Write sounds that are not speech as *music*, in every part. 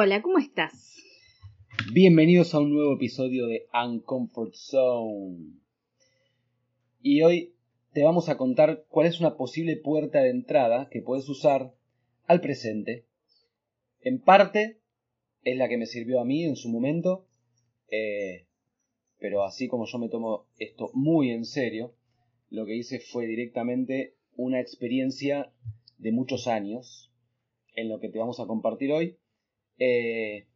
Hola, ¿cómo estás? Bienvenidos a un nuevo episodio de Uncomfort Zone. Y hoy te vamos a contar cuál es una posible puerta de entrada que puedes usar al presente. En parte es la que me sirvió a mí en su momento, eh, pero así como yo me tomo esto muy en serio, lo que hice fue directamente una experiencia de muchos años en lo que te vamos a compartir hoy eh,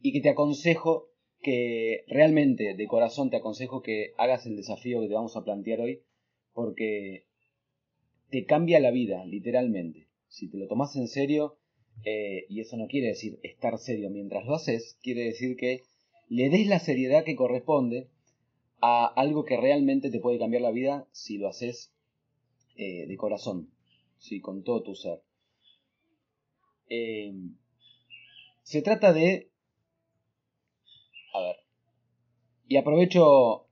y que te aconsejo que realmente de corazón te aconsejo que hagas el desafío que te vamos a plantear hoy porque te cambia la vida literalmente si te lo tomas en serio eh, y eso no quiere decir estar serio mientras lo haces quiere decir que le des la seriedad que corresponde a algo que realmente te puede cambiar la vida si lo haces eh, de corazón, ¿sí? con todo tu ser. Se trata de... A ver. Y aprovecho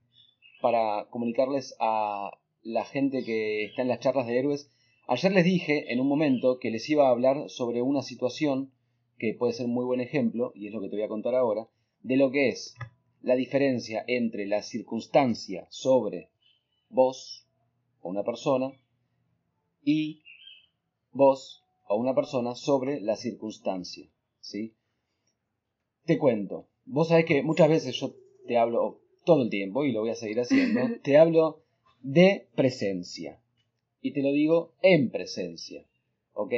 para comunicarles a la gente que está en las charlas de héroes. Ayer les dije en un momento que les iba a hablar sobre una situación que puede ser muy buen ejemplo, y es lo que te voy a contar ahora, de lo que es la diferencia entre la circunstancia sobre vos o una persona y vos o una persona sobre la circunstancia. ¿sí? Te cuento, vos sabés que muchas veces yo te hablo todo el tiempo y lo voy a seguir haciendo, *laughs* te hablo de presencia y te lo digo en presencia, ¿ok?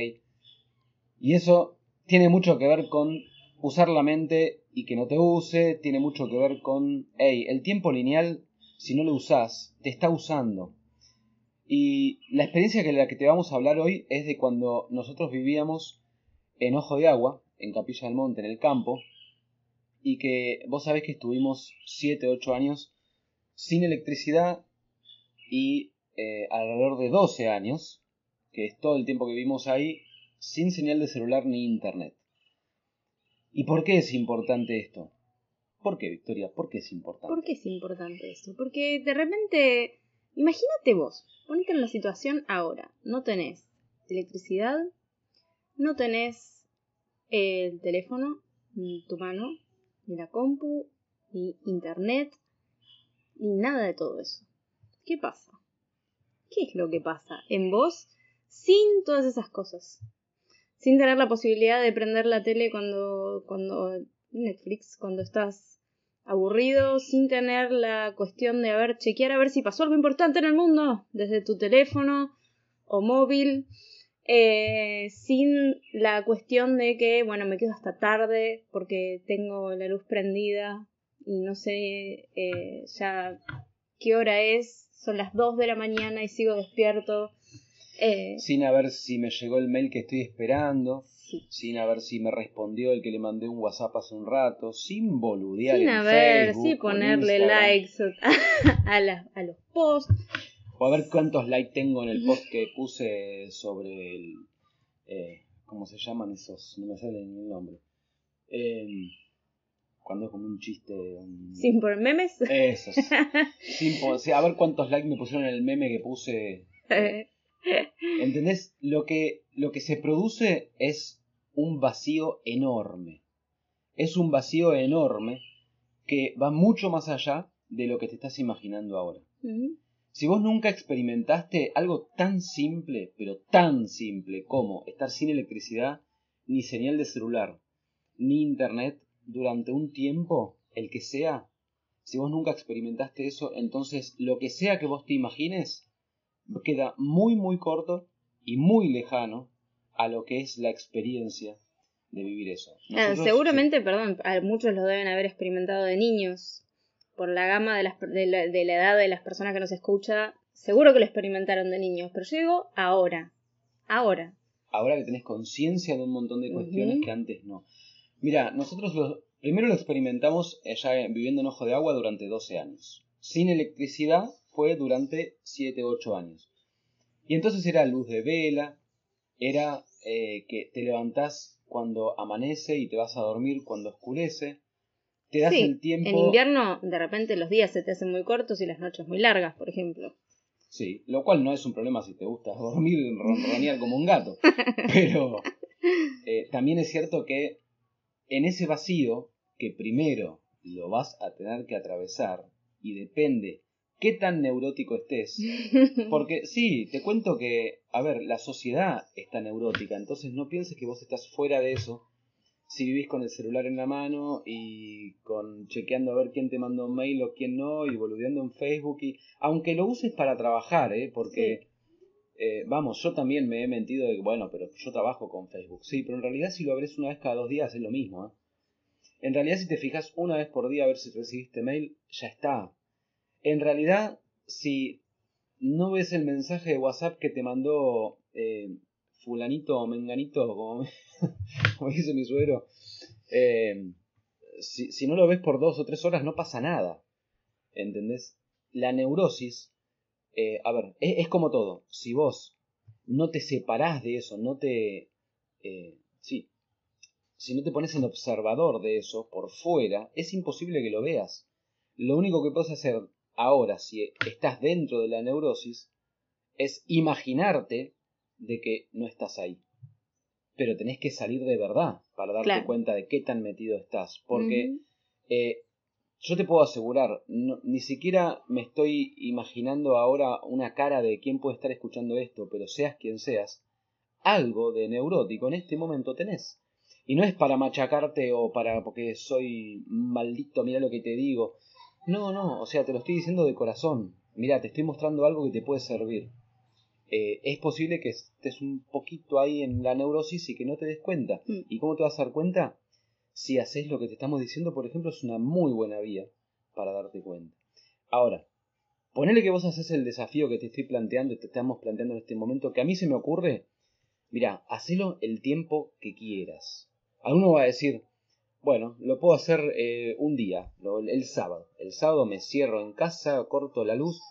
Y eso tiene mucho que ver con usar la mente y que no te use, tiene mucho que ver con, hey, el tiempo lineal, si no lo usás, te está usando. Y la experiencia que la que te vamos a hablar hoy es de cuando nosotros vivíamos en Ojo de Agua, en Capilla del Monte, en el campo, y que vos sabés que estuvimos 7, 8 años sin electricidad y eh, alrededor de 12 años, que es todo el tiempo que vivimos ahí, sin señal de celular ni internet. ¿Y por qué es importante esto? ¿Por qué, Victoria? ¿Por qué es importante? ¿Por qué es importante esto? Porque de repente, imagínate vos, ponete en la situación ahora. No tenés electricidad, no tenés el teléfono en tu mano, ni la compu, ni internet, ni nada de todo eso. ¿Qué pasa? ¿Qué es lo que pasa en vos sin todas esas cosas? Sin tener la posibilidad de prender la tele cuando, cuando Netflix, cuando estás aburrido, sin tener la cuestión de a ver, chequear a ver si pasó algo importante en el mundo desde tu teléfono o móvil, eh, sin la cuestión de que, bueno, me quedo hasta tarde porque tengo la luz prendida y no sé eh, ya qué hora es, son las 2 de la mañana y sigo despierto. Eh, sin ver si me llegó el mail que estoy esperando, sin ver si me respondió el que le mandé un WhatsApp hace un rato, sin boludear. Sin ver, sin ponerle likes *laughs* a, a los posts. O a ver cuántos likes tengo en el post que *laughs* puse sobre el... Eh, ¿Cómo se llaman esos? No me sale ni el nombre. Em, cuando es como un chiste. ¿Sin poner memes? Eso. *laughs* sin, a ver cuántos likes me pusieron en el meme que puse. *laughs* ¿Entendés? Lo que, lo que se produce es un vacío enorme. Es un vacío enorme que va mucho más allá de lo que te estás imaginando ahora. Si vos nunca experimentaste algo tan simple, pero tan simple como estar sin electricidad, ni señal de celular, ni internet durante un tiempo, el que sea, si vos nunca experimentaste eso, entonces lo que sea que vos te imagines queda muy muy corto y muy lejano a lo que es la experiencia de vivir eso. seguramente, perdón, muchos lo deben haber experimentado de niños, por la gama de, las, de, la, edad de las personas que nos escucha, seguro que lo experimentaron de niños, pero yo digo ahora, ahora. Ahora que tenés conciencia de un montón de cuestiones que antes no. Mira, nosotros lo, primero lo experimentamos ya viviendo en Ojo de Agua durante 12 años. Sin electricidad fue durante 7, 8 años. Y entonces era luz de vela, era eh, que te levantás cuando amanece y te vas a dormir cuando oscurece. Te das el tiempo. En invierno, de repente, los días se te hacen muy cortos y las noches muy largas, por ejemplo. Sí, lo cual no es un problema si te gusta *laughs* dormir y ronronear como un gato. Pero eh, también es cierto que en ese vacío que primero lo vas a tener que atravesar y depende qué tan neurótico estés. *laughs* Porque sí, te cuento que, a ver, la sociedad está neurótica, entonces no pienses que vos estás fuera de eso si vivís con el celular en la mano y con chequeando a ver quién te mandó un mail o quién no y boludeando en Facebook y aunque lo uses para trabajar, ¿eh? porque eh, vamos, yo también me he mentido de que bueno, pero yo trabajo con Facebook, sí, pero en realidad si lo abres una vez cada dos días es lo mismo, ¿eh? En realidad si te fijas una vez por día a ver si recibiste mail, ya está. En realidad si no ves el mensaje de WhatsApp que te mandó eh, fulanito o menganito, *laughs* como, dice mi suegro, eh, si, no lo ves por dos o tres horas no pasa nada. ¿Entendés? La neurosis, eh, a ver, es, como todo. Si vos no te separás de eso, no te... Eh, sí, si no te pones en observador de eso por fuera, es imposible que lo veas. Lo único que puedes hacer ahora, si estás dentro de la neurosis, es imaginarte de que no estás ahí. Pero tenés que salir de verdad para darte cuenta de qué tan metido estás. Porque eh, yo te puedo asegurar, ni siquiera me estoy imaginando ahora una cara de quién puede estar escuchando esto, pero seas quien seas, algo de neurótico en este momento tenés. Y no es para machacarte o para porque soy maldito, mira lo que te digo. No, no, o sea, te lo estoy diciendo de corazón. Mira, te estoy mostrando algo que te puede servir. Eh, es posible que estés un poquito ahí en la neurosis y que no te des cuenta. Mm. ¿Y cómo te vas a dar cuenta? Si haces lo que te estamos diciendo, por ejemplo, es una muy buena vía para darte cuenta. Ahora, ponele que vos haces el desafío que te estoy planteando y te estamos planteando en este momento, que a mí se me ocurre. Mira, hacelo el tiempo que quieras. Alguno va a decir, bueno, lo puedo hacer eh, un día, el sábado. El sábado me cierro en casa, corto la luz.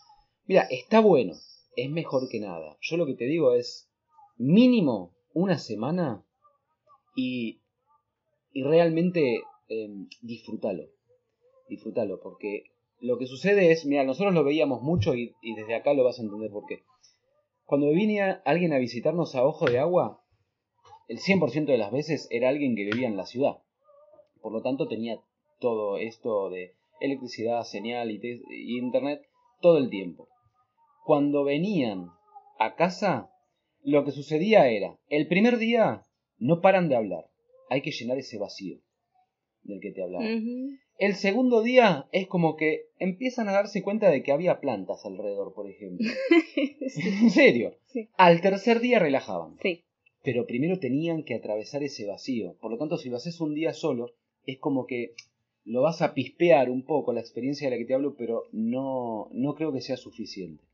Mira, está bueno, es mejor que nada. Yo lo que te digo es mínimo una semana y, y realmente eh, disfrútalo. Disfrútalo, porque lo que sucede es, mira, nosotros lo veíamos mucho y, y desde acá lo vas a entender por qué. Cuando venía alguien a visitarnos a Ojo de Agua, el 100% de las veces era alguien que vivía en la ciudad. Por lo tanto tenía todo esto de electricidad, señal y, y internet todo el tiempo cuando venían a casa, lo que sucedía era, el primer día no paran de hablar, hay que llenar ese vacío del que te hablaba. El segundo día es como que empiezan a darse cuenta de que había plantas alrededor, por ejemplo. *laughs* *laughs* en serio. Al tercer día relajaban. Sí. Pero primero tenían que atravesar ese vacío. Por lo tanto, si lo haces un día solo, es como que lo vas a pispear un poco la experiencia de la que te hablo, pero no, no creo que sea suficiente.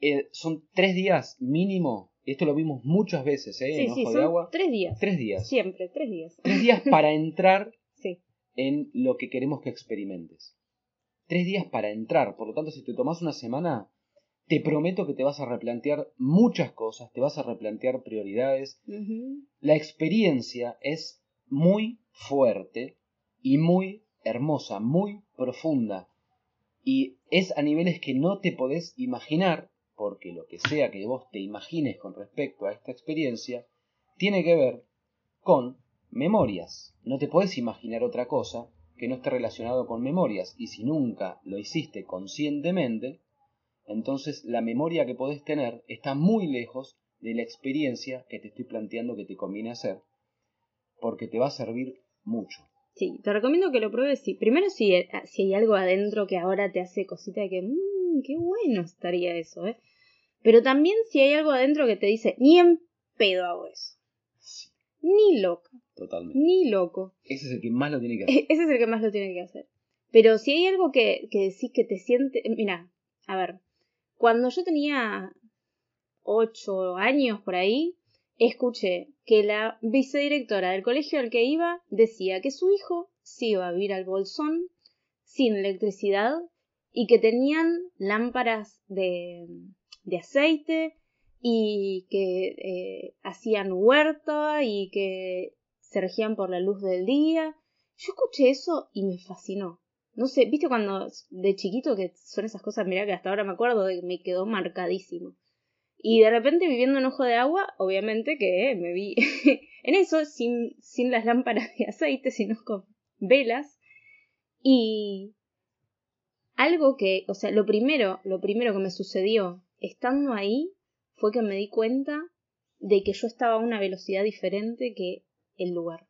Eh, son tres días mínimo. Esto lo vimos muchas veces, ¿eh? Sí, en sí, de Agua. Tres días. Tres días. Siempre, tres días. Tres días *laughs* para entrar en lo que queremos que experimentes. Tres días para entrar. Por lo tanto, si te tomas una semana, te prometo que te vas a replantear muchas cosas, te vas a replantear prioridades. La experiencia es muy fuerte y muy hermosa, muy profunda. Y es a niveles que no te podés imaginar porque lo que sea que vos te imagines con respecto a esta experiencia tiene que ver con memorias. No te puedes imaginar otra cosa que no esté relacionado con memorias y si nunca lo hiciste conscientemente, entonces la memoria que podés tener está muy lejos de la experiencia que te estoy planteando que te conviene hacer, porque te va a servir mucho. Sí, te recomiendo que lo pruebes. Sí. Primero, si, si hay algo adentro que ahora te hace cosita de que, mmm, qué bueno estaría eso, ¿eh? Pero también si hay algo adentro que te dice, ni en pedo hago eso. Ni loca. Totalmente. Ni loco. Ese es el que más lo tiene que hacer. Ese es el que más lo tiene que hacer. Pero si hay algo que, que decís que te siente. Mira, a ver. Cuando yo tenía ocho años por ahí, escuché que la vicedirectora del colegio al que iba decía que su hijo se iba a vivir al bolsón sin electricidad y que tenían lámparas de, de aceite y que eh, hacían huerta y que se regían por la luz del día. Yo escuché eso y me fascinó. No sé, viste cuando de chiquito que son esas cosas, mira que hasta ahora me acuerdo me quedó marcadísimo. Y de repente viviendo en Ojo de Agua, obviamente que me vi *laughs* en eso, sin, sin las lámparas de aceite, sino con velas. Y algo que, o sea, lo primero, lo primero que me sucedió estando ahí fue que me di cuenta de que yo estaba a una velocidad diferente que el lugar.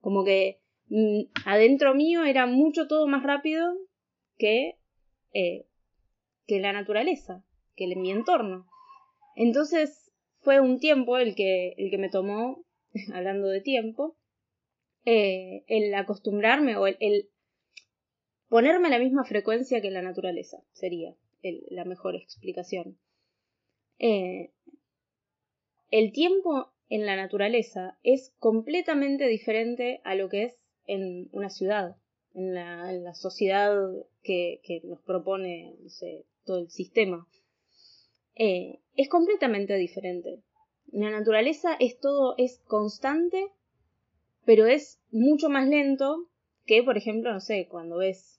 Como que mm, adentro mío era mucho todo más rápido que, eh, que la naturaleza, que mi entorno. Entonces fue un tiempo el que, el que me tomó, *laughs* hablando de tiempo, eh, el acostumbrarme o el, ponerme a la misma frecuencia que la naturaleza, sería la mejor explicación. Eh, el tiempo en la naturaleza es completamente diferente a lo que es en una ciudad, en la, sociedad que, nos propone todo el sistema. Eh, es completamente diferente. La naturaleza es todo, es constante, pero es mucho más lento que, por ejemplo, no sé, cuando ves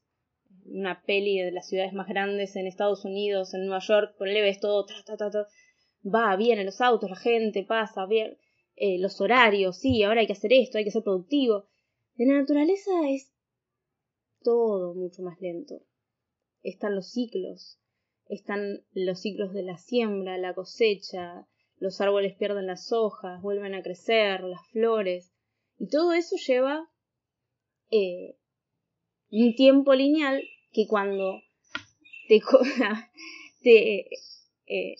una peli de las ciudades más grandes en Estados Unidos, en Nueva York, le ves todo, va bien en los autos, la gente pasa, bien, eh, los horarios, sí, ahora hay que hacer esto, hay que ser productivo. De la naturaleza es todo mucho más lento. Están los ciclos, están los ciclos de la siembra, la cosecha, los árboles pierden las hojas, vuelven a crecer, las flores, y todo eso lleva eh, un tiempo lineal que cuando *laughs* te, eh,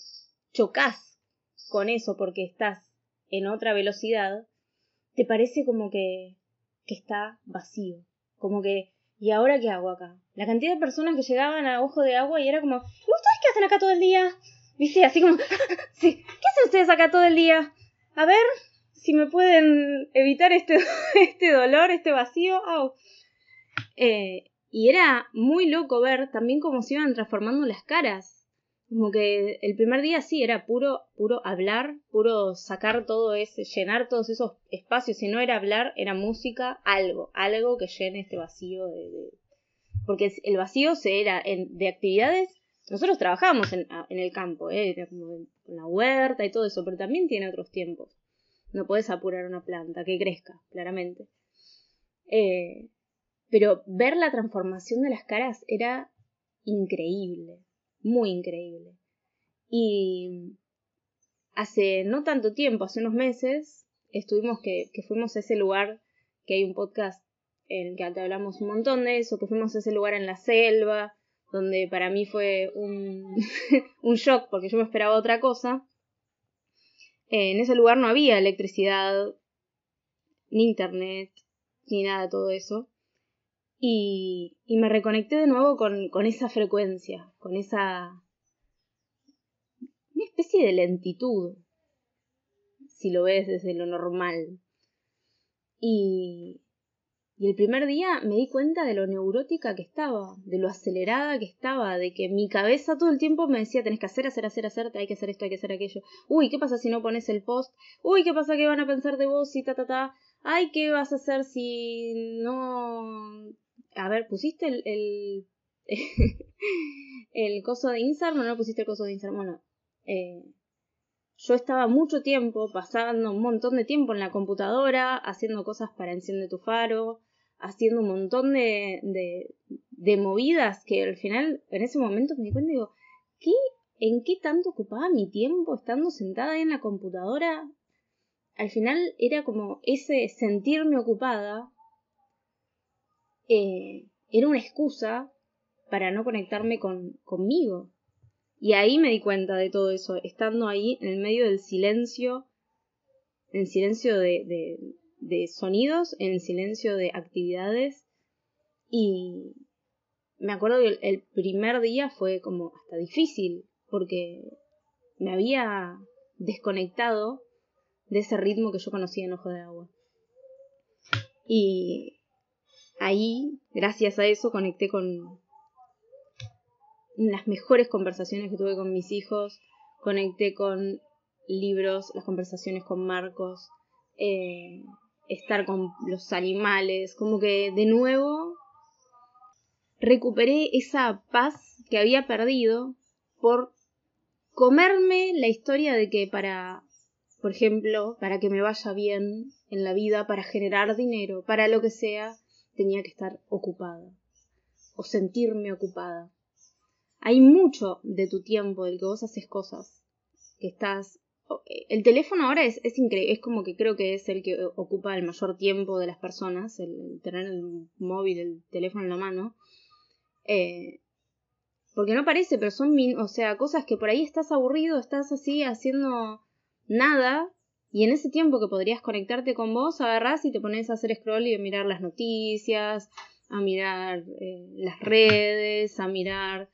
chocas con eso porque estás en otra velocidad, te parece como que, que está vacío, como que ¿y ahora qué hago acá? La cantidad de personas que llegaban a ojo de agua y era como, ¿ustedes qué hacen acá todo el día? ¿Viste? Así como, *laughs* sí, ¿qué hacen ustedes acá todo el día? A ver si me pueden evitar este, *laughs* este dolor, este vacío. Eh, y era muy loco ver también cómo se iban transformando las caras. Como que el primer día sí era puro, puro hablar, puro sacar todo ese, llenar todos esos espacios. Si no era hablar, era música, algo, algo que llene este vacío de, porque el vacío se era de actividades. Nosotros trabajábamos en, en el campo, ¿eh? en la huerta y todo eso, pero también tiene otros tiempos. No puedes apurar una planta que crezca, claramente. Eh, pero ver la transformación de las caras era increíble muy increíble. Y hace no tanto tiempo, hace unos meses, estuvimos que, fuimos a ese lugar, que hay un podcast en el que hablamos un montón de eso, que fuimos a ese lugar en la selva, donde para mí fue un, *laughs* un shock porque yo me esperaba otra cosa. en ese lugar no había electricidad, ni internet, ni nada de todo eso. Y, y me reconecté de nuevo con, esa frecuencia, con esa... una especie de lentitud, si lo ves desde lo normal. Y, y el primer día me di cuenta de lo neurótica que estaba, de lo acelerada que estaba, de que mi cabeza todo el tiempo me decía, tenés que hacer, hacer, hacer, hacer, hay que hacer esto, hay que hacer aquello. Uy, ¿qué pasa si no pones el post? Uy, ¿qué pasa que van a pensar de vos y ta, ta, ta? Ay, ¿qué vas a hacer si no a ver, ¿pusiste el, el, *laughs* el coso de Instagram o no pusiste el coso de Instagram? Bueno, eh, yo estaba mucho tiempo, pasando un montón de tiempo en la computadora, haciendo cosas para encender tu faro, haciendo un montón de, de, de movidas que al final, en ese momento me di cuenta y digo, ¿qué, ¿en qué tanto ocupaba mi tiempo estando sentada ahí en la computadora? Al final era como ese sentirme ocupada eh, era una excusa para no conectarme con, conmigo. Y ahí me di cuenta de todo eso, estando ahí en el medio del silencio, en el silencio de, de, sonidos, en el silencio de actividades. Y me acuerdo que el, primer día fue como hasta difícil, porque me había desconectado de ese ritmo que yo conocía en Ojo de Agua. Y ahí, gracias a eso, conecté con las mejores conversaciones que tuve con mis hijos, conecté con libros, las conversaciones con Marcos, eh, estar con los animales, como que de nuevo recuperé esa paz que había perdido por comerme la historia de que para, por ejemplo, para que me vaya bien en la vida, para generar dinero, para lo que sea, tenía que estar ocupada o sentirme ocupada. Hay mucho de tu tiempo del que vos haces cosas, que estás... El teléfono ahora es, es increíble, es como que creo que es el que ocupa el mayor tiempo de las personas, el, tener el móvil, el teléfono en la mano. Eh, porque no parece, pero son, o sea, cosas que por ahí estás aburrido, estás así haciendo nada, y en ese tiempo que podrías conectarte con vos, agarrás y te pones a hacer scroll y a mirar las noticias, a mirar eh, las redes, a mirar,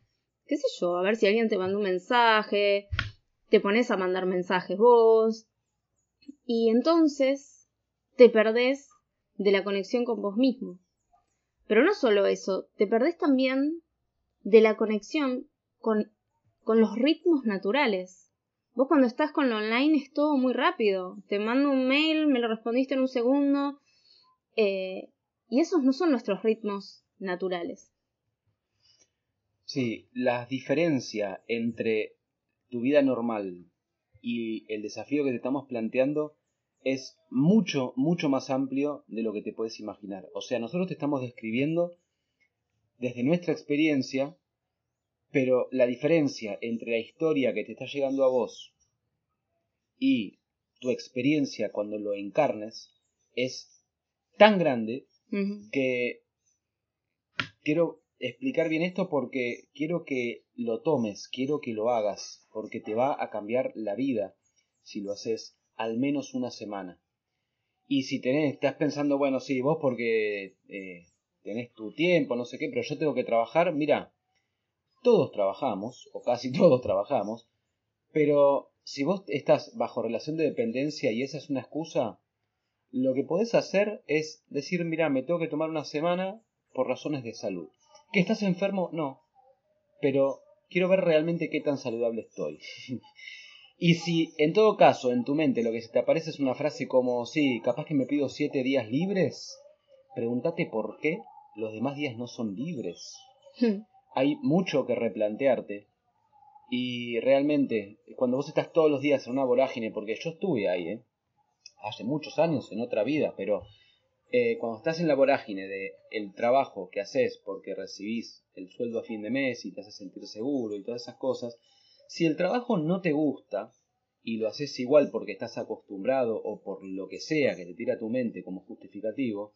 qué sé yo, a ver si alguien te manda un mensaje, te pones a mandar mensajes vos, y entonces te perdés de la conexión con vos mismo. Pero no solo eso, te perdés también de la conexión con, con los ritmos naturales. Vos cuando estás con lo online es todo muy rápido. Te mando un mail, me lo respondiste en un segundo. Eh, y esos no son nuestros ritmos naturales. Sí, la diferencia entre tu vida normal y el desafío que te estamos planteando es mucho, mucho más amplio de lo que te puedes imaginar. O sea, nosotros te estamos describiendo desde nuestra experiencia, pero la diferencia entre la historia que te está llegando a vos y tu experiencia cuando lo encarnes es tan grande que quiero explicar bien esto porque quiero que lo tomes, quiero que lo hagas, porque te va a cambiar la vida si lo haces al menos una semana. Y si tenés, estás pensando, bueno, sí, vos porque eh, tenés tu tiempo, no sé qué, pero yo tengo que trabajar, mira, todos trabajamos, o casi *laughs* todos trabajamos, pero si vos estás bajo relación de dependencia y esa es una excusa, lo que podés hacer es decir, mira, me tengo que tomar una semana por razones de salud. ¿Que estás enfermo? No. Pero quiero ver realmente qué tan saludable estoy. *laughs* y si en todo caso en tu mente lo que se te aparece es una frase como, sí, capaz que me pido siete días libres, pregúntate por qué los demás días no son libres. Hay mucho que replantearte. Y realmente, cuando vos estás todos los días en una vorágine, porque yo estuve ahí, ¿eh? hace muchos años en otra vida, pero eh, cuando estás en la vorágine de el trabajo que haces porque recibís el sueldo a fin de mes y te hace sentir seguro y todas esas cosas, si el trabajo no te gusta y lo haces igual porque estás acostumbrado o por lo que sea que te tira tu mente como justificativo,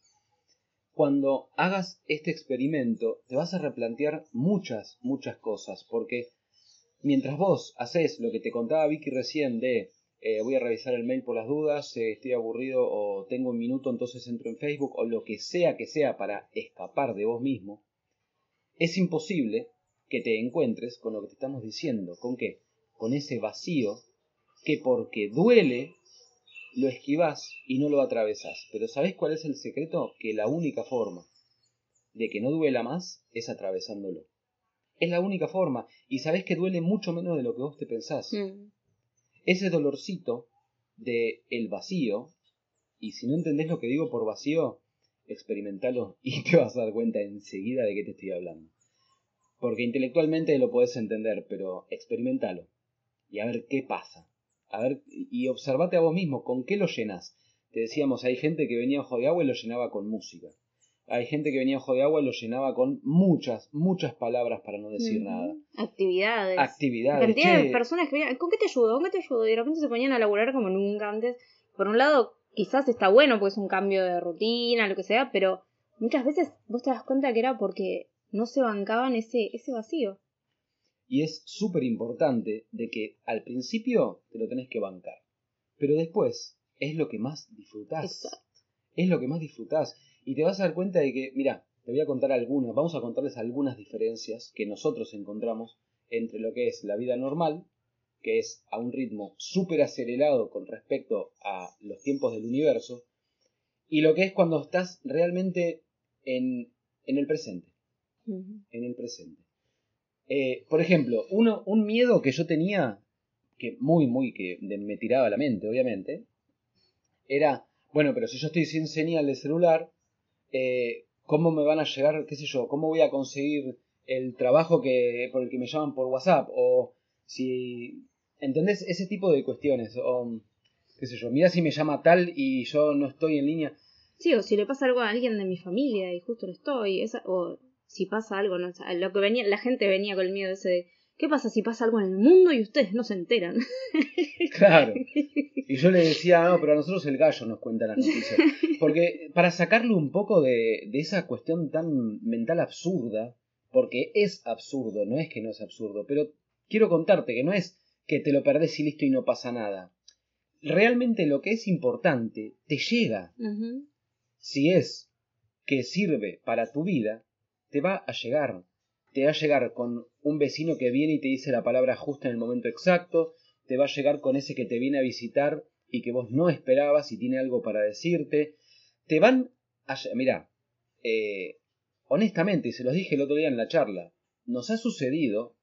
cuando hagas este experimento te vas a replantear muchas, muchas cosas, porque mientras vos haces lo que te contaba Vicky recién de eh, voy a revisar el mail por las dudas, eh, estoy aburrido o tengo un minuto, entonces entro en Facebook o lo que sea que sea para escapar de vos mismo, es imposible que te encuentres con lo que te estamos diciendo. ¿Con qué? Con ese vacío que porque duele lo esquivas y no lo atravesas. Pero ¿sabés cuál es el secreto? Que la única forma de que no duela más es atravesándolo. Es la única forma. Y sabés que duele mucho menos de lo que vos te pensás. Mm ese dolorcito de el vacío, y si no entendés lo que digo por vacío, experimentalo y te vas a dar cuenta enseguida de qué te estoy hablando. Porque intelectualmente lo puedes entender, pero experimentalo y a ver qué pasa. A ver, y observate a vos mismo, ¿con qué lo llenas? Te decíamos, hay gente que venía a Ojo de Agua y lo llenaba con música. Hay gente que venía a Ojo de Agua y lo llenaba con muchas, muchas palabras para no decir nada. Actividades. Actividades. Cantidad de personas que venían, ¿con qué te ayudo? ¿Con qué te ayudo? Y de repente se ponían a laburar como nunca antes. Por un lado, quizás está bueno porque es un cambio de rutina, lo que sea, pero muchas veces vos te das cuenta que era porque no se bancaban ese, ese vacío. Y es súper importante de que al principio te lo tenés que bancar, pero después es lo que más disfrutás. Exacto. Es lo que más disfrutás. Y te vas a dar cuenta de que, mira, te voy a contar algunas, vamos a contarles algunas diferencias que nosotros encontramos entre lo que es la vida normal, que es a un ritmo súper acelerado con respecto a los tiempos del universo, y lo que es cuando estás realmente en, en el presente. En el presente. Eh, por ejemplo, uno, un miedo que yo tenía, que muy, muy, que me tiraba la mente, obviamente, era, bueno, pero si yo estoy sin señal de celular, eh, cómo me van a llegar, qué sé yo, cómo voy a conseguir el trabajo que, por el que me llaman por WhatsApp, o si ¿Entendés? Ese tipo de cuestiones. O, qué sé yo, mira si me llama tal y yo no estoy en línea. Sí, o si le pasa algo a alguien de mi familia y justo no estoy, esa, o si pasa algo, no, lo que venía, la gente venía con el miedo ese de ¿qué pasa si pasa algo en el mundo y ustedes no se enteran? *laughs* Claro. Y yo le decía, no, pero a nosotros el gallo nos cuenta las noticias. *laughs* Porque para sacarle un poco de, de esa cuestión tan mental absurda, porque es absurdo, no es que no es absurdo, pero quiero contarte que no es que te lo perdés y listo y no pasa nada. Realmente lo que es importante te llega. Si es que sirve para tu vida, te va a llegar. Te va a llegar con un vecino que viene y te dice la palabra justa en el momento exacto, te va a llegar con ese que te viene a visitar y que vos no esperabas y tiene algo para decirte. Te van a... Mira, eh, honestamente, y se los dije el otro día en la charla, nos ha sucedido,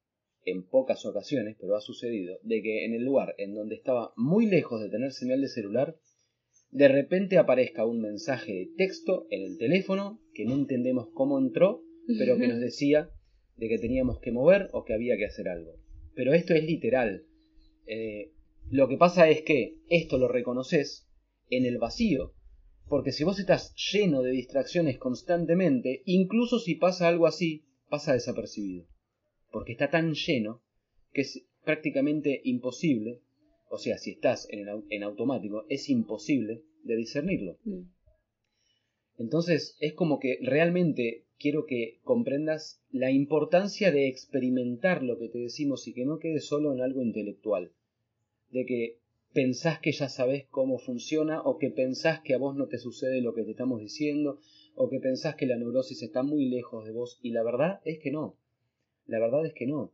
en pocas ocasiones, pero ha sucedido, de que en el lugar en donde estaba muy lejos de tener señal de celular, de repente aparezca un mensaje de texto en el teléfono que no entendemos cómo entró, pero que nos decía de que teníamos que mover o que había que hacer algo. Pero esto es literal. Eh, lo que pasa es que esto lo reconoces en el vacío, porque si vos estás lleno de distracciones constantemente, incluso si pasa algo así, pasa desapercibido. Porque está tan lleno que es prácticamente imposible, o sea, si estás en, en automático, es imposible de discernirlo. Mm. Entonces es como que realmente quiero que comprendas la importancia de experimentar lo que te decimos y que no quede solo en algo intelectual. De que pensás que ya sabes cómo funciona o que pensás que a vos no te sucede lo que te estamos diciendo o que pensás que la neurosis está muy lejos de vos y la verdad es que no. La verdad es que no.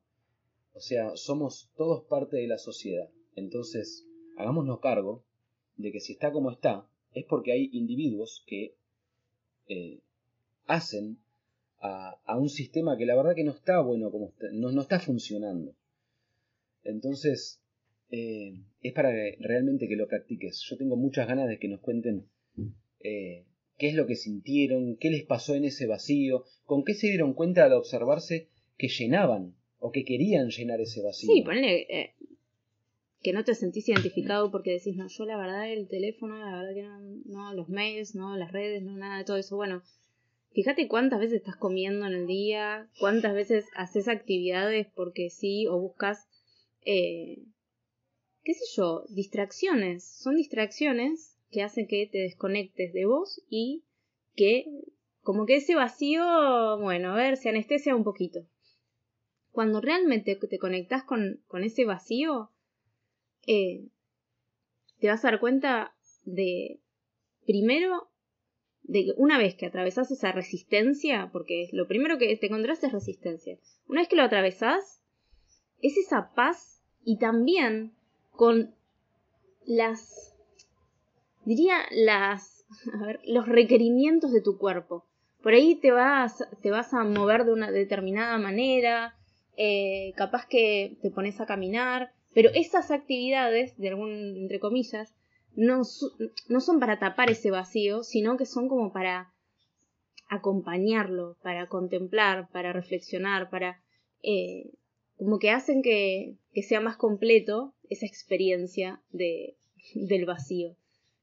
O sea, somos todos parte de la sociedad. Entonces, hagámonos cargo de que si está como está, es porque hay individuos que eh, hacen a, un sistema que la verdad que no está bueno, como no, no está funcionando. Entonces, eh, es para realmente que lo practiques. Yo tengo muchas ganas de que nos cuenten eh, qué es lo que sintieron, qué les pasó en ese vacío, con qué se dieron cuenta al observarse que llenaban o que querían llenar ese vacío. Sí, ponle eh, que no te sentís identificado porque decís, no, yo la verdad el teléfono, la verdad que no, no, los mails, no, las redes, no, nada de todo eso. Bueno, fíjate cuántas veces estás comiendo en el día, cuántas veces haces actividades porque sí o buscas eh, qué sé yo, distracciones. Son distracciones que hacen que te desconectes de vos y que como que ese vacío, bueno, a ver, se anestesia un poquito. Cuando realmente te conectas con, con ese vacío, eh, te vas a dar cuenta de, primero, de que una vez que atravesás esa resistencia, porque lo primero que te encontrás es resistencia, una vez que lo atravesás, es esa paz y también con las, diría, las, *laughs* a ver, los requerimientos de tu cuerpo. Por ahí te vas, te vas a mover de una determinada manera, eh, capaz que te pones a caminar, pero esas actividades, de algún, entre comillas, no, no son para tapar ese vacío, sino que son como para acompañarlo, para contemplar, para reflexionar, para eh, como que hacen que, que sea más completo esa experiencia de, del vacío.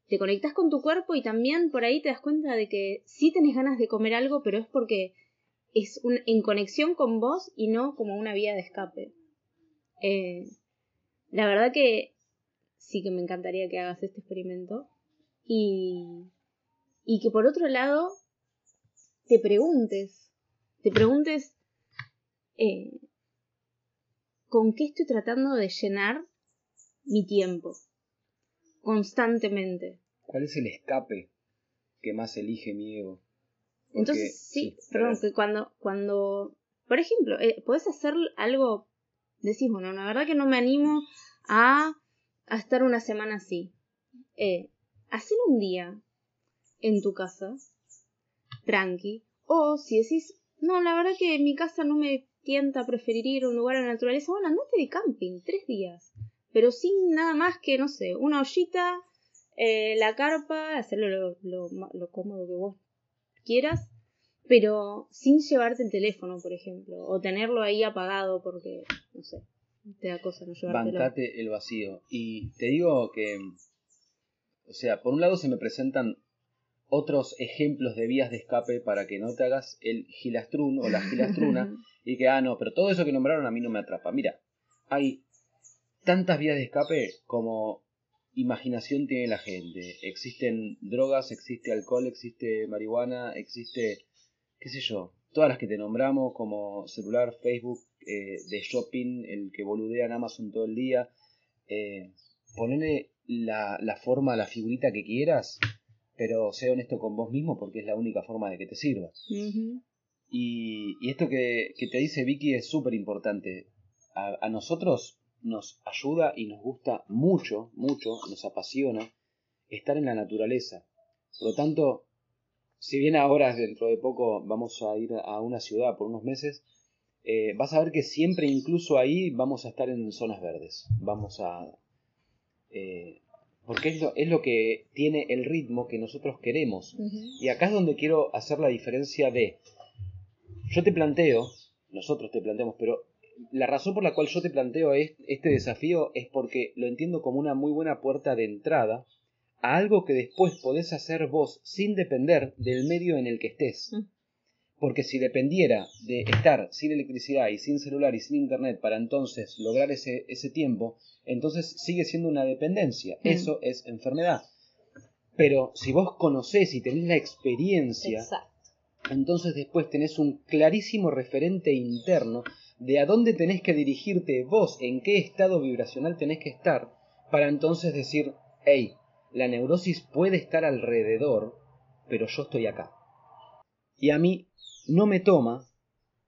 Te conectas con tu cuerpo y también por ahí te das cuenta de que sí tenés ganas de comer algo, pero es porque es en conexión con vos y no como una vía de escape. Eh, la verdad que sí que me encantaría que hagas este experimento y, y que por otro lado te preguntes, te preguntes eh, con qué estoy tratando de llenar mi tiempo. Constantemente. ¿Cuál es el escape que más elige mi ego? Entonces, sí, perdón, que cuando, cuando, por ejemplo, eh, puedes hacer algo, decís, bueno, la verdad que no me animo a, a estar una semana así. Eh, hacer un día en tu casa, tranqui, o si decís, no, la verdad que mi casa no me tienta preferir ir a un lugar a la naturaleza, bueno, andate de camping, tres días. Pero sin nada más que, no sé, una ollita, eh, la carpa, hacerlo lo, lo, cómodo que vos quieras, pero sin llevarte el teléfono, por ejemplo, o tenerlo ahí apagado porque, no sé, te da cosa no llevártelo. Bancate el vacío. Y te digo que, o sea, por un lado se me presentan otros ejemplos de vías de escape para que no te hagas el gilastrún o la gilastruna *laughs* y que, ah, no, pero todo eso que nombraron a mí no me atrapa. Mira, hay tantas vías de escape como imaginación tiene la gente. Existen drogas, existe alcohol, existe marihuana, existe, qué sé yo, todas las que te nombramos como celular, Facebook, eh, de shopping, el que boludea en Amazon todo el día. Eh, ponele la, la forma, la figurita que quieras, pero sé honesto con vos mismo porque es la única forma de que te sirva. y, y, esto que, que, te dice Vicky es súper importante. A, a nosotros nos ayuda y nos gusta mucho, mucho, nos apasiona estar en la naturaleza. Por lo tanto, si bien ahora dentro de poco vamos a ir a una ciudad por unos meses, eh, vas a ver que siempre incluso ahí vamos a estar en zonas verdes. Vamos a... Eh, porque es lo, es lo, que tiene el ritmo que nosotros queremos. Y acá es donde quiero hacer la diferencia de... Yo te planteo, nosotros te planteamos, pero la razón por la cual yo te planteo este desafío es porque lo entiendo como una muy buena puerta de entrada a algo que después podés hacer vos sin depender del medio en el que estés. Porque si dependiera de estar sin electricidad y sin celular y sin internet para entonces lograr ese, ese tiempo, entonces sigue siendo una dependencia. Mm. Eso es enfermedad. Pero si vos conocés y tenés la experiencia, entonces después tenés un clarísimo referente interno de a dónde tenés que dirigirte vos, en qué estado vibracional tenés que estar, para entonces decir, hey, la neurosis puede estar alrededor, pero yo estoy acá. Y a mí no me toma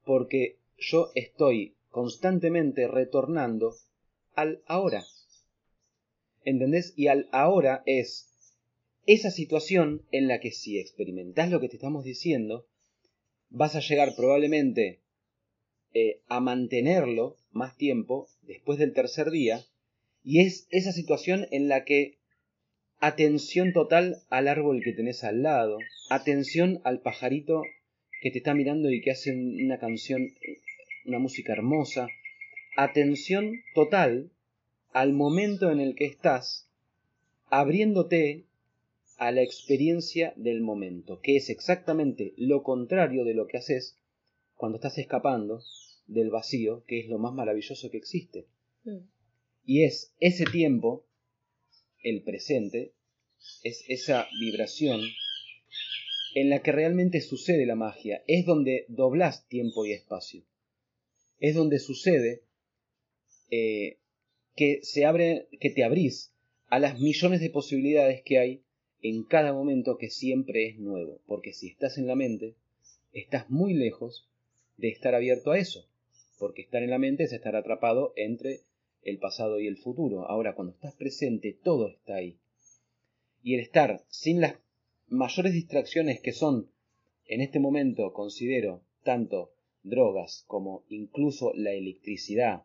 porque yo estoy constantemente retornando al ahora. ¿Entendés? Y al ahora es esa situación en la que si experimentás lo que te estamos diciendo, vas a llegar probablemente eh, a mantenerlo más tiempo después del tercer día, y es esa situación en la que atención total al árbol que tenés al lado, atención al pajarito que te está mirando y que hace una canción, una música hermosa, atención total al momento en el que estás abriéndote a la experiencia del momento, que es exactamente lo contrario de lo que haces cuando estás escapando del vacío, que es lo más maravilloso que existe. Mm. Y es ese tiempo, el presente, es esa vibración en la que realmente sucede la magia, es donde doblas tiempo y espacio. Es donde sucede eh, que se abre, que te abrís a las millones de posibilidades que hay en cada momento que siempre es nuevo. Porque si estás en la mente, estás muy lejos de estar abierto a eso, porque estar en la mente es estar atrapado entre el pasado y el futuro. Ahora, cuando estás presente, todo está ahí. Y el estar sin las mayores distracciones que son, en este momento, considero, tanto drogas como incluso la electricidad,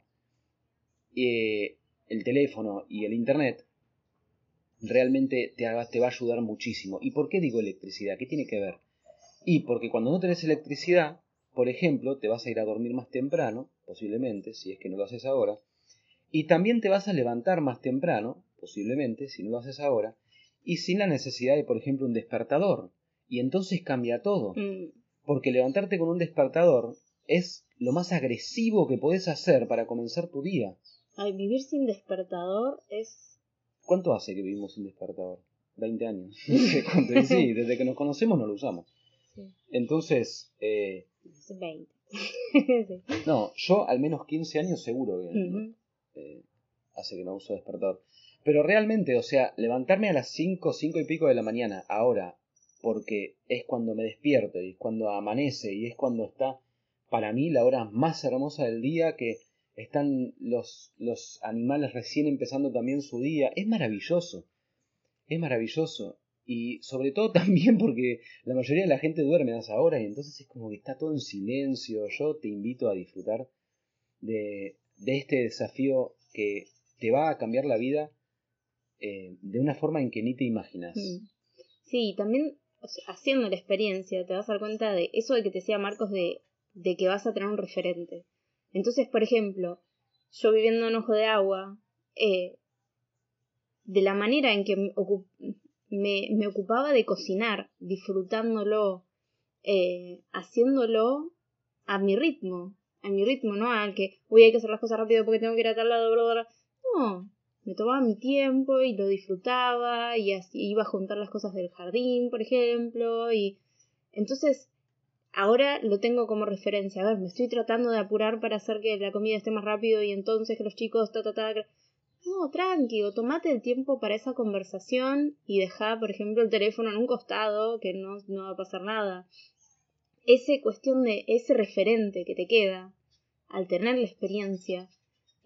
eh, el teléfono y el internet, realmente te, te va a ayudar muchísimo. ¿Y por qué digo electricidad? ¿Qué tiene que ver? Y porque cuando no tenés electricidad, por ejemplo, te vas a ir a dormir más temprano, posiblemente, si es que no lo haces ahora, y también te vas a levantar más temprano, posiblemente, si no lo haces ahora, y sin la necesidad de, por ejemplo, un despertador. Y entonces cambia todo. Mm. Porque levantarte con un despertador es lo más agresivo que puedes hacer para comenzar tu día. Ay, vivir sin despertador es... ¿Cuánto hace que vivimos sin despertador? 20 años. *laughs* sí, desde que nos conocemos no lo usamos. Entonces, eh, 20. *laughs* No, yo al menos 15 años seguro que eh, hace que no uso despertador. Pero realmente, o sea, levantarme a las 5, 5 y pico de la mañana, ahora, porque es cuando me despierto y es cuando amanece y es cuando está, para mí, la hora más hermosa del día, que están los, los animales recién empezando también su día, es maravilloso. Es maravilloso. Y sobre todo *laughs* también porque la mayoría de la gente duerme a esa hora y entonces es como que está todo en silencio. Yo te invito a disfrutar de, de este desafío que te va a cambiar la vida eh, de una forma en que ni te imaginas. Mm. Sí, también haciendo la experiencia te vas a dar cuenta de eso de que te decía Marcos de, de que vas a tener un referente. Entonces, por ejemplo, yo viviendo en Ojo de Agua, eh, de la manera en que me, me, ocupaba de cocinar, disfrutándolo, eh, haciéndolo a mi ritmo, a mi ritmo, no al que, uy, hay que hacer las cosas rápido porque tengo que ir a tal lado, bla, No, me tomaba mi tiempo y lo disfrutaba y así iba a juntar las cosas del jardín, por ejemplo, y entonces ahora lo tengo como referencia. A ver, me estoy tratando de apurar para hacer que la comida esté más rápido y entonces que los chicos, ta, ta, ta. No, tranquilo, tomate el tiempo para esa conversación y deja, por ejemplo, el teléfono en un costado, que no, no va a pasar nada. Ese cuestión de ese referente que te queda al tener la experiencia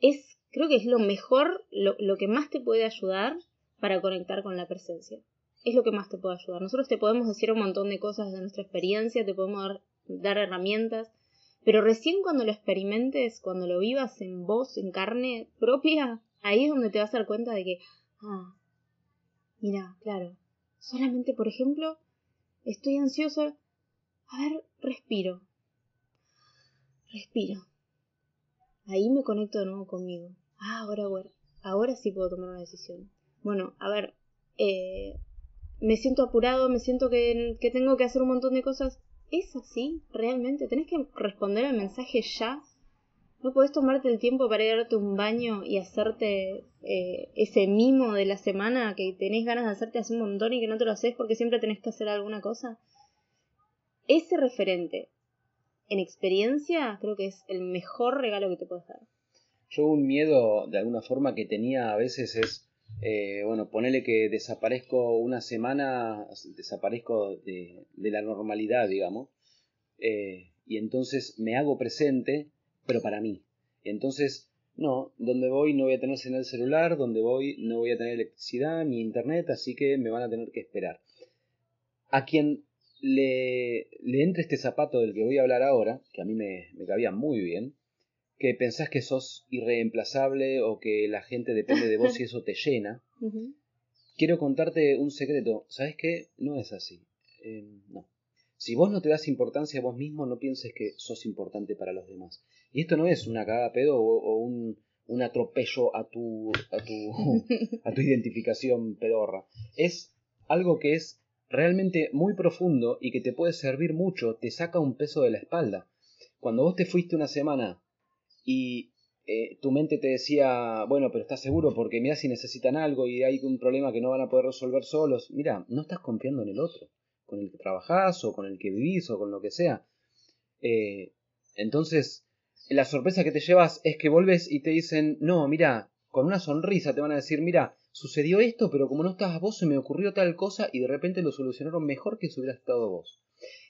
es, creo que es lo mejor, lo, lo que más te puede ayudar para conectar con la presencia es lo que más te puede ayudar. Nosotros te podemos decir un montón de cosas de nuestra experiencia, te podemos dar, herramientas, pero recién cuando lo experimentes, cuando lo vivas en voz, en carne propia, ahí es donde te vas a dar cuenta de que, ah, mira, claro, solamente, por ejemplo, estoy ansioso, a ver, respiro, respiro. Ahí me conecto de nuevo conmigo. Ah, ahora, bueno, ahora sí puedo tomar una decisión. Bueno, a ver, eh, me siento apurado, me siento que, que tengo que hacer un montón de cosas. ¿Es así? ¿Realmente? ¿Tenés que responder al mensaje ya? ¿No podés tomarte el tiempo para ir a darte un baño y hacerte eh, ese mimo de la semana que tenés ganas de hacerte hace un montón y que no te lo haces porque siempre tenés que hacer alguna cosa? Ese referente en experiencia creo que es el mejor regalo que te puedes dar. Yo un miedo de alguna forma que tenía a veces es eh, bueno, ponele que desaparezco una semana, desaparezco de, la normalidad, digamos, eh, y entonces me hago presente, pero para mí. Entonces, no, donde voy no voy a tener señal celular, donde voy no voy a tener electricidad ni internet, así que me van a tener que esperar. A quien le, le entre este zapato del que voy a hablar ahora, que a mí me, me cabía muy bien, que pensás que sos irreemplazable o que la gente depende de vos y eso te llena, *laughs* quiero contarte un secreto. ¿Sabes qué? No es así. Eh, no. Si vos no te das importancia a vos mismo, no pienses que sos importante para los demás. Y esto no es una cagada pedo o, un, un, atropello a tu, a tu, *laughs* a tu identificación pedorra. Es algo que es realmente muy profundo y que te puede servir mucho, te saca un peso de la espalda. Cuando vos te fuiste una semana y eh, tu mente te decía, bueno, pero estás seguro porque mira si necesitan algo y hay un problema que no van a poder resolver solos. Mira, no estás confiando en el otro, con el que trabajás o con el que vivís o con lo que sea. Eh, entonces, la sorpresa que te llevas es que volves y te dicen, no, mira, con una sonrisa te van a decir, mira, sucedió esto, pero como no estabas vos, se me ocurrió tal cosa y de repente lo solucionaron mejor que si hubiera estado vos.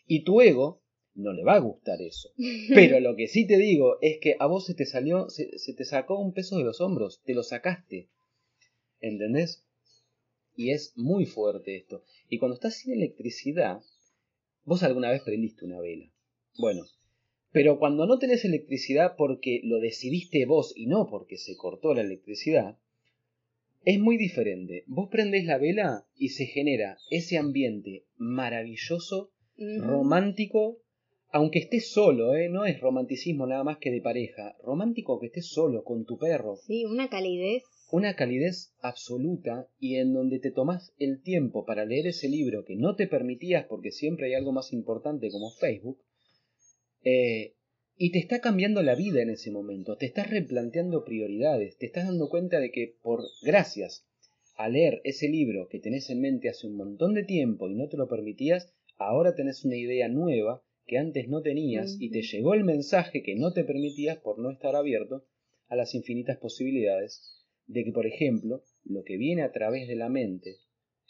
Y tu ego no le va a gustar eso. *laughs* Pero lo que sí te digo es que a vos se te salió, se, te sacó un peso de los hombros, te lo sacaste. ¿Entendés? Y es muy fuerte esto. Y cuando estás sin electricidad, vos alguna vez prendiste una vela. Bueno, pero cuando no tenés electricidad porque lo decidiste vos y no porque se cortó la electricidad, es muy diferente. Vos prendés la vela y se genera ese ambiente maravilloso, romántico, aunque estés solo, ¿eh? no es romanticismo nada más que de pareja, romántico que estés solo con tu perro. Sí, una calidez. Una calidez absoluta y en donde te tomas el tiempo para leer ese libro que no te permitías porque siempre hay algo más importante como Facebook, eh, y te está cambiando la vida en ese momento, te estás replanteando prioridades, te estás dando cuenta de que por gracias a leer ese libro que tenés en mente hace un montón de tiempo y no te lo permitías, ahora tenés una idea nueva que antes no tenías y te llegó el mensaje que no te permitías por no estar abierto a las infinitas posibilidades de que, por ejemplo, lo que viene a través de la mente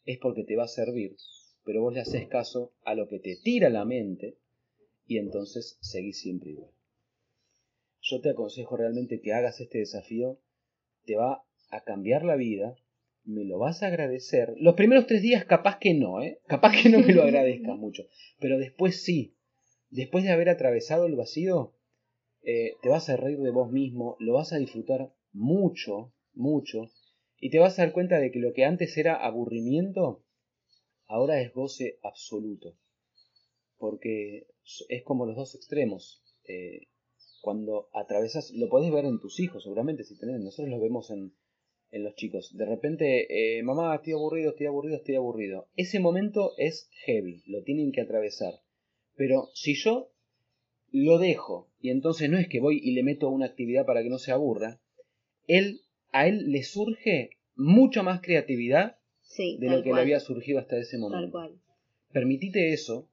es porque te va a servir, pero vos le haces caso a lo que te tira la mente y entonces seguís siempre igual. Yo te aconsejo realmente que hagas este desafío, te va a cambiar la vida, me lo vas a agradecer. Los primeros tres días capaz que no, ¿eh? Capaz que no me lo agradezcas *laughs* mucho, pero después sí, después de haber atravesado el vacío, eh, te vas a reír de vos mismo, lo vas a disfrutar mucho, mucho, y te vas a dar cuenta de que lo que antes era aburrimiento, ahora es goce absoluto. Porque es como los dos extremos. Eh, cuando atravesas, lo podés ver en tus hijos seguramente, si tenés, nosotros lo vemos en, en los chicos. De repente, eh, mamá, estoy aburrido, estoy aburrido, estoy aburrido. Ese momento es heavy, lo tienen que atravesar. Pero si yo lo dejo y entonces no es que voy y le meto una actividad para que no se aburra, él, a él le surge mucha más creatividad de lo que le había surgido hasta ese momento. Permitite eso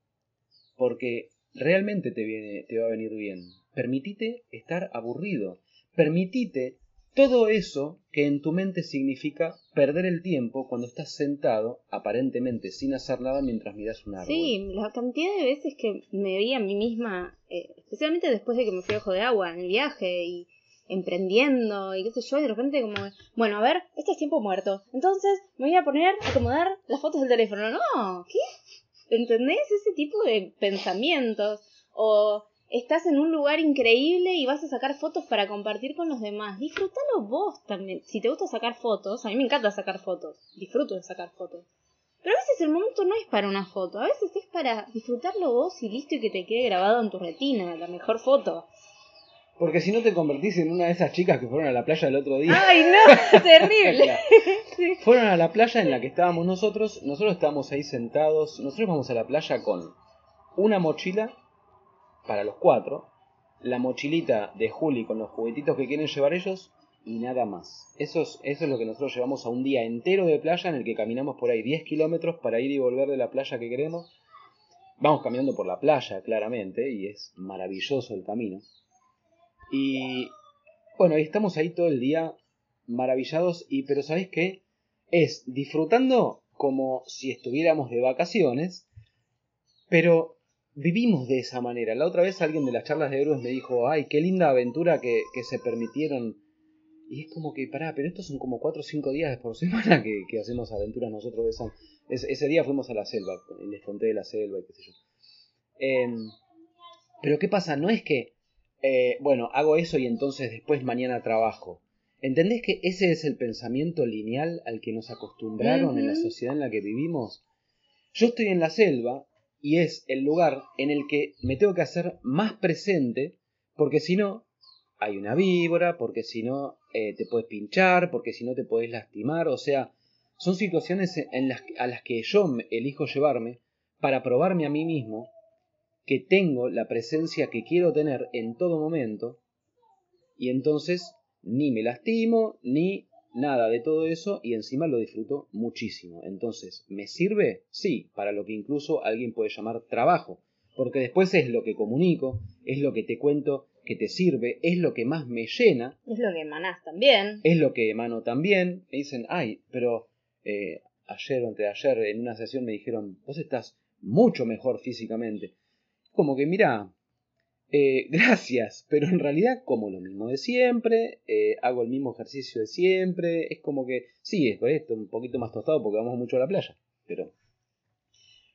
porque realmente te, viene, te va a venir bien. Permitite estar aburrido. Permitite todo eso que en tu mente significa perder el tiempo cuando estás sentado, aparentemente sin hacer nada mientras miras un árbol. Sí, la cantidad de veces que me vi a mí misma, eh, especialmente después de que me fui Ojo de Agua en el viaje y emprendiendo y qué sé yo, y de repente como, bueno, a ver, este es tiempo muerto, entonces me voy a poner a acomodar las fotos del teléfono. No, ¿qué? ¿Entendés? Ese tipo de pensamientos. O estás en un lugar increíble y vas a sacar fotos para compartir con los demás. Disfrútalo vos también. Si te gusta sacar fotos, a mí me encanta sacar fotos. Disfruto de sacar fotos. Pero a veces el momento no es para una foto, a veces es para disfrutarlo vos y listo y que te quede grabado en tu retina, la mejor foto. Porque si no te convertís en una de esas chicas que fueron a la playa el otro día. ¡Ay, no! *laughs* ¡Terrible! *laughs* Fueron a la playa en la que estábamos nosotros. Nosotros estábamos ahí sentados. Nosotros vamos a la playa con una mochila para los cuatro, la mochilita de Juli con los juguetitos que quieren llevar ellos y nada más. Eso es, eso es lo que nosotros llevamos a un día entero de playa en el que caminamos por ahí 10 kilómetros para ir y volver de la playa que queremos. Vamos caminando por la playa, claramente, y es maravilloso el camino. Y bueno, estamos ahí todo el día maravillados, y pero ¿sabéis qué? Es disfrutando como si estuviéramos de vacaciones, pero vivimos de esa manera. La otra vez alguien de las charlas de héroes me dijo, ay, qué linda aventura que, se permitieron. Y es como que, pará, pero estos son como cuatro o cinco días por *laughs* semana que, hacemos aventuras nosotros de esa... ese día fuimos a la selva, les conté de la selva y qué sé yo. Em, pero ¿qué pasa? No es que, eh, bueno, hago eso y entonces después mañana trabajo. ¿Entendés que ese es el pensamiento lineal al que nos acostumbraron en la sociedad en la que vivimos? Yo estoy en la selva y es el lugar en el que me tengo que hacer más presente, porque si no, hay una víbora, porque si no, eh, te puedes pinchar, porque si no, te puedes lastimar, o sea, son situaciones en las, a las que yo elijo llevarme para probarme a mí mismo que tengo la presencia que quiero tener en todo momento, y entonces ni me lastimo, ni nada de todo eso y encima lo disfruto muchísimo. Entonces, ¿me sirve? Sí, para lo que incluso alguien puede llamar trabajo, porque después es lo que comunico, es lo que te cuento que te sirve, es lo que más me llena. Es lo que emanás también. Es lo que emano también. Me dicen, ay, pero eh, ayer o anteayer en una sesión me dijeron, vos estás mucho mejor físicamente. Como que, mira, eh, *laughs* gracias, pero en realidad como lo mismo de siempre, eh, hago el mismo ejercicio de siempre, es como que, sí, es por esto, un poquito más tostado porque vamos mucho a la playa, pero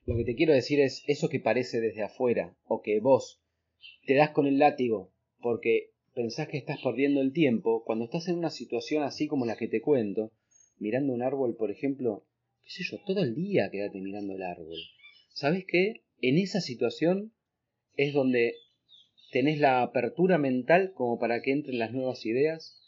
lo que te quiero decir es eso que parece desde afuera, o que vos te das con el látigo porque pensás que estás perdiendo el tiempo, cuando estás en una situación así como la que te cuento, mirando un árbol, por ejemplo, qué sé yo, todo el día quédate mirando el árbol. ¿Sabes qué? En esa situación es donde tenés la apertura mental como para que entren las nuevas ideas,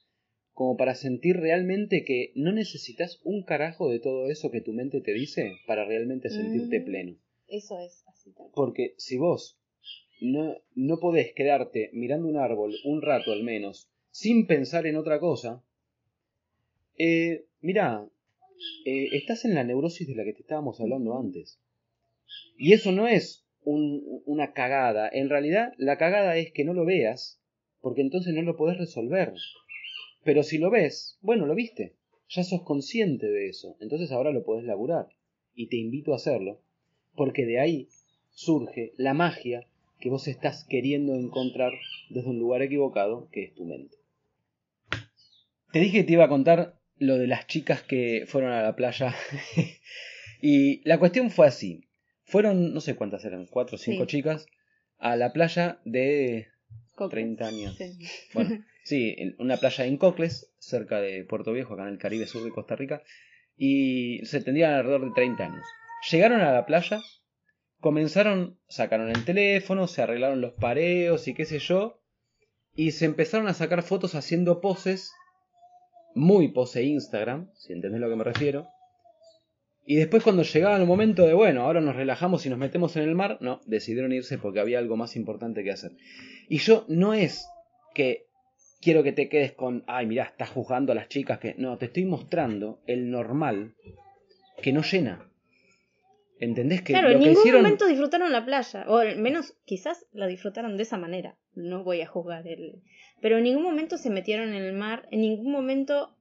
como para sentir realmente que no necesitas un carajo de todo eso que tu mente te dice para realmente sentirte mm, pleno. Eso es así. Porque si vos no, no podés quedarte mirando un árbol un rato al menos, sin pensar en otra cosa, eh, mira, eh, estás en la neurosis de la que te estábamos hablando antes. Y eso no es una cagada. En realidad, la cagada es que no lo veas, porque entonces no lo podés resolver. Pero si lo ves, bueno, lo viste. Ya sos consciente de eso. Entonces ahora lo podés laburar. Y te invito a hacerlo, porque de ahí surge la magia que vos estás queriendo encontrar desde un lugar equivocado, que es tu mente. Te dije que te iba a contar lo de las chicas que fueron a la playa. *laughs* y la cuestión fue así. Fueron, no sé cuántas eran, cuatro o cinco chicas, a la playa de 30 años. Sí. Bueno, *laughs* sí, en una playa en Cocles, cerca de Puerto Viejo, acá en el Caribe Sur de Costa Rica, y se tendrían alrededor de 30 años. Llegaron a la playa, comenzaron, sacaron el teléfono, se arreglaron los pareos y qué sé yo, y se empezaron a sacar fotos haciendo poses, muy pose Instagram, si entendés a lo que me refiero. Y después cuando llegaba el momento de, bueno, ahora nos relajamos y nos metemos en el mar, no, decidieron irse porque había algo más importante que hacer. Y yo no es que quiero que te quedes con, ay, mirá, estás juzgando a las chicas que... No, te estoy mostrando el normal que no llena. ¿Entendés que Claro, lo en que ningún hicieron... momento disfrutaron la playa. O al menos quizás la disfrutaron de esa manera. No voy a juzgar el. Pero en ningún momento se metieron en el mar. En ningún momento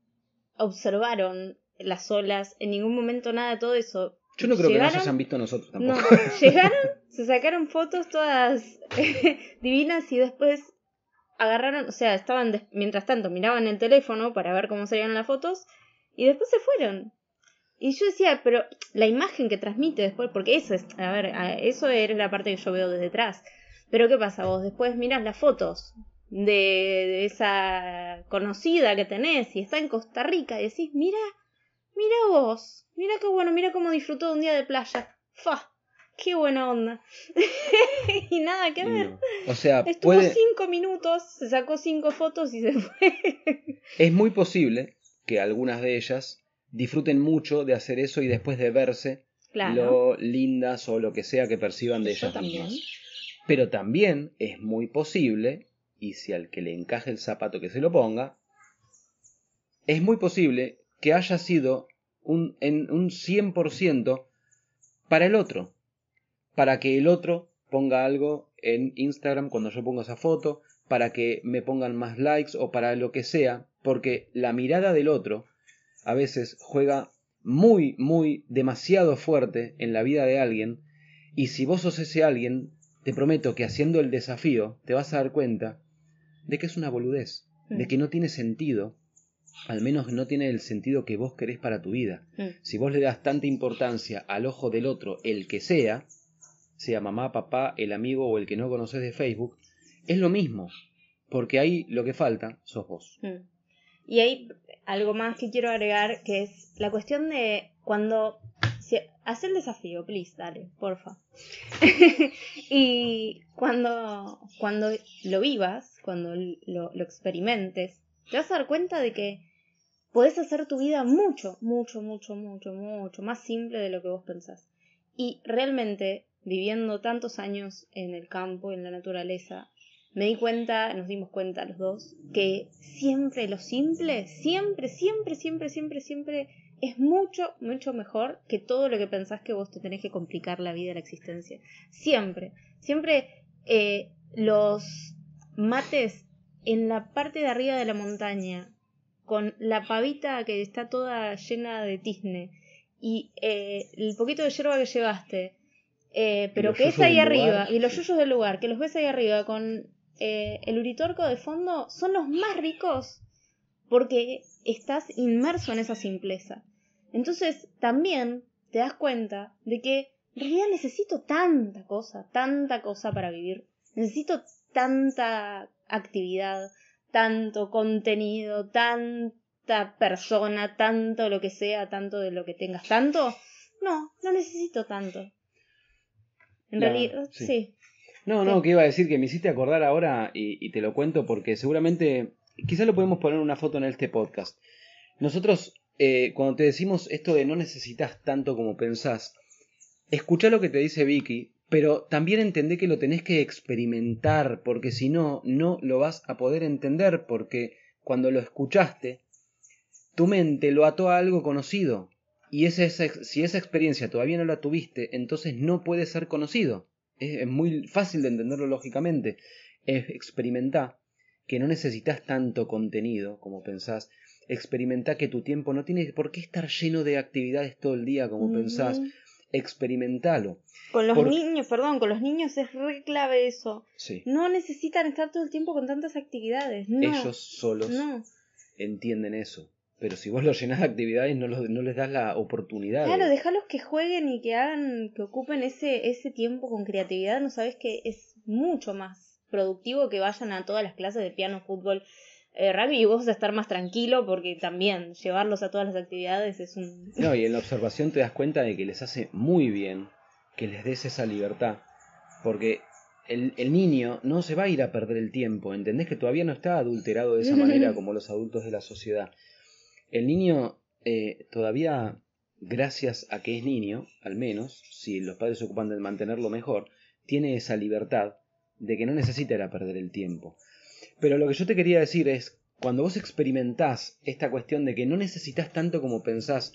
observaron las olas. En ningún momento nada de todo eso. Yo no creo que Llegaron- nos hayan visto nosotros No, tampoco. llegaron, se sacaron fotos todas *laughs* divinas y después agarraron, o sea, estaban, mientras tanto, miraban el teléfono para ver cómo salían las fotos y después se fueron. Y yo decía, pero la imagen que transmite después, porque eso es, a ver, eso era la parte que yo veo desde atrás. Pero ¿qué pasa? Vos después mirás las fotos de, de esa conocida que tenés y está en Costa Rica y decís, mira, mira vos, mira qué bueno, mira cómo disfrutó de un día de playa. ¡Fa! ¡Qué buena onda! *laughs* y nada que ver. No. O sea, Estuvo puede... cinco minutos, se sacó cinco fotos y se *laughs* fue. es muy posible que algunas de ellas disfruten mucho de hacer eso y después de verse claro. lo lindas o lo que sea que perciban de Yo ellas también. mismas. Pero también es muy posible, y si al que le encaje el zapato que se lo ponga, es muy posible que haya sido un, en un 100% para el otro. Para que el otro ponga algo en Instagram cuando yo pongo esa foto, para que me pongan más likes o para lo que sea, porque la mirada del otro a veces juega muy, muy, demasiado fuerte en la vida de alguien, y si vos sos ese alguien, te prometo que haciendo el desafío te vas a dar cuenta de que es una boludez, de Mm. que no tiene sentido, al menos no tiene el sentido que vos querés para tu vida. Mm. Si vos le das tanta importancia al ojo del otro, el que sea, sea mamá, papá, el amigo o el que no conoces de Facebook, es lo mismo, porque ahí lo que falta sos vos. Mm. Y hay algo más que quiero agregar, que es la cuestión de cuando... Si, haz el desafío, please, dale, porfa. *laughs* y cuando, cuando lo vivas, cuando lo, lo experimentes, te vas a dar cuenta de que podés hacer tu vida mucho, mucho, mucho, mucho, mucho más simple de lo que vos pensás. Y realmente, viviendo tantos años en el campo, en la naturaleza, me di cuenta, nos dimos cuenta los dos, que siempre lo simple, siempre, siempre, siempre, siempre, siempre es mucho, mucho mejor que todo lo que pensás que vos te tenés que complicar la vida, la existencia. Siempre, siempre eh, los mates en la parte de arriba de la montaña, con la pavita que está toda llena de tizne y eh, el poquito de hierba que llevaste, eh, pero que es ahí arriba, lugar, y los yuyos del lugar, que los ves ahí arriba con eh, el uritorco de fondo, son los más ricos porque estás inmerso en esa simpleza. Entonces también te das cuenta de que en realidad necesito tanta cosa, tanta cosa para vivir. Necesito tanta actividad, tanto contenido, tanta persona, tanto lo que sea, tanto de lo que tengas, tanto. No, no necesito tanto. En realidad, sí. sí. No, no, que iba a decir que me hiciste acordar ahora y, y te lo cuento porque seguramente, quizás lo podemos poner una foto en este podcast. Nosotros, eh, cuando te decimos esto de no necesitas tanto como pensás, escucha lo que te dice Vicky, pero también entendé que lo tenés que experimentar, porque si no, no lo vas a poder entender, porque cuando lo escuchaste, tu mente lo ató a algo conocido. Y esa, esa- si esa experiencia todavía no la tuviste, entonces no puede ser conocido. Es, es muy fácil de entenderlo lógicamente. Es experimentar que no necesitas tanto contenido como pensás. Experimenta que tu tiempo no tiene por qué estar lleno de actividades todo el día como pensás. Experimentalo. Con los Por- niños, perdón, con los niños es re clave eso. Sí. No necesitan estar todo el tiempo con tantas actividades. No. Ellos solos No. entienden eso. Pero si vos los llenás de actividades, no, los- no les das la oportunidad. Claro, déjalos que jueguen y que hagan, que ocupen ese, ese tiempo con creatividad. No sabes que es mucho más productivo que vayan a todas las clases de piano, fútbol, eh, rugby y vos vas a estar más tranquilo porque también llevarlos a todas las actividades es un... No, y en la observación te das cuenta de que les hace muy bien que les des esa libertad. Porque el, el, niño no se va a ir a perder el tiempo, ¿entendés? Que todavía no está adulterado de esa *laughs* manera como los adultos de la sociedad. El niño eh, todavía, gracias a que es niño, al menos, si los padres se ocupan de mantenerlo mejor, tiene esa libertad de que no necesita ir a perder el tiempo. Pero lo que yo te quería decir es, cuando vos experimentás esta cuestión de que no necesitas tanto como pensás,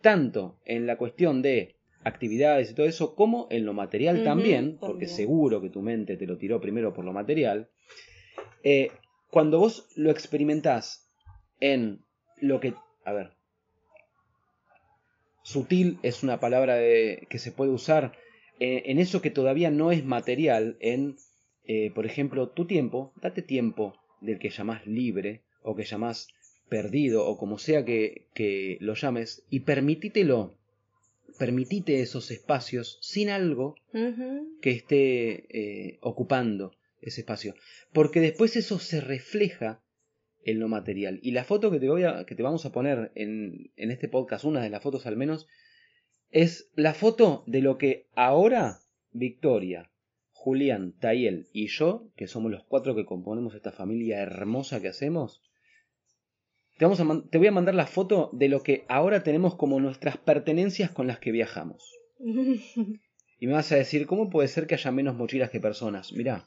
tanto en la cuestión de actividades y todo eso, como en lo material también, porque seguro que tu mente te lo tiró primero por lo material, eh, cuando vos lo experimentás en lo que, a ver, sutil es una palabra de, que se puede usar eh, en eso que todavía no es material, en, eh, por ejemplo, tu tiempo, date tiempo del que llamás libre o que llamás perdido o como sea que, que lo llames y permitítelo permitite esos espacios sin algo que esté eh, ocupando ese espacio. Porque después eso se refleja en lo material. Y la foto que te, voy a, que te vamos a poner en, en este podcast, una de las fotos al menos, es la foto de lo que ahora Victoria, Julián, Tayel y yo, que somos los cuatro que componemos esta familia hermosa que hacemos, te, vamos a te voy a mandar la foto de lo que ahora tenemos como nuestras pertenencias con las que viajamos. *laughs* y me vas a decir, ¿cómo puede ser que haya menos mochilas que personas? Mirá,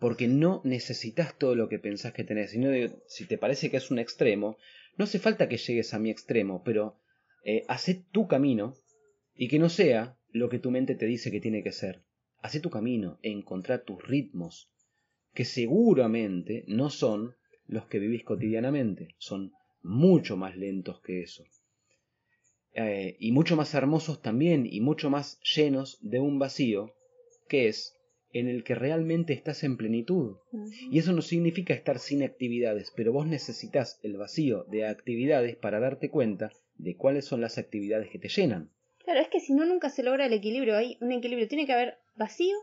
porque no necesitas todo lo que pensás que tenés, sino si te parece que es un extremo, no hace falta que llegues a mi extremo, pero eh, hacé tu camino y que no sea lo que tu mente te dice que tiene que ser. Hacé tu camino, e encontrar tus ritmos, que seguramente no son los que vivís cotidianamente. Son mucho más lentos que eso. Eh, y mucho más hermosos también y mucho más llenos de un vacío que es en el que realmente estás en plenitud. Y eso no significa estar sin actividades, pero vos necesitas el vacío de actividades para darte cuenta de cuáles son las actividades que te llenan. Claro, es que si no nunca se logra el equilibrio, hay un equilibrio, tiene que haber vacío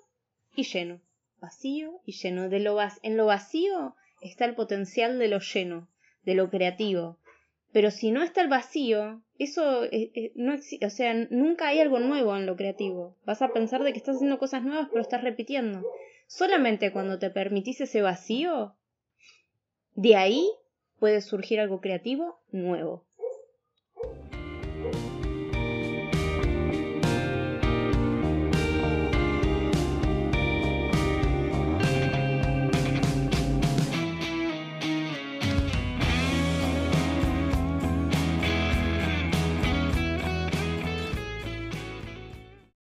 y lleno. Vacío y lleno. De lo en lo vacío está el potencial de lo lleno, de lo creativo. Pero si no está el vacío, eso eh, eh, no o sea, nunca hay algo nuevo en lo creativo. Vas a pensar de que estás haciendo cosas nuevas, pero estás repitiendo. Solamente cuando te permitís ese vacío, de ahí puede surgir algo creativo nuevo.